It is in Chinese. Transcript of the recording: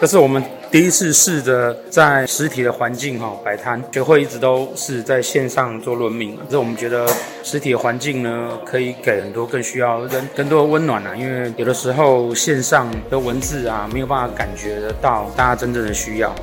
这是我们第一次试着在实体的环境哈摆摊，学会一直都是在线上做论命。这我们觉得实体的环境呢，可以给很多更需要人更多的温暖啊，因为有的时候线上的文字啊没有办法感觉得到大家真正的需要。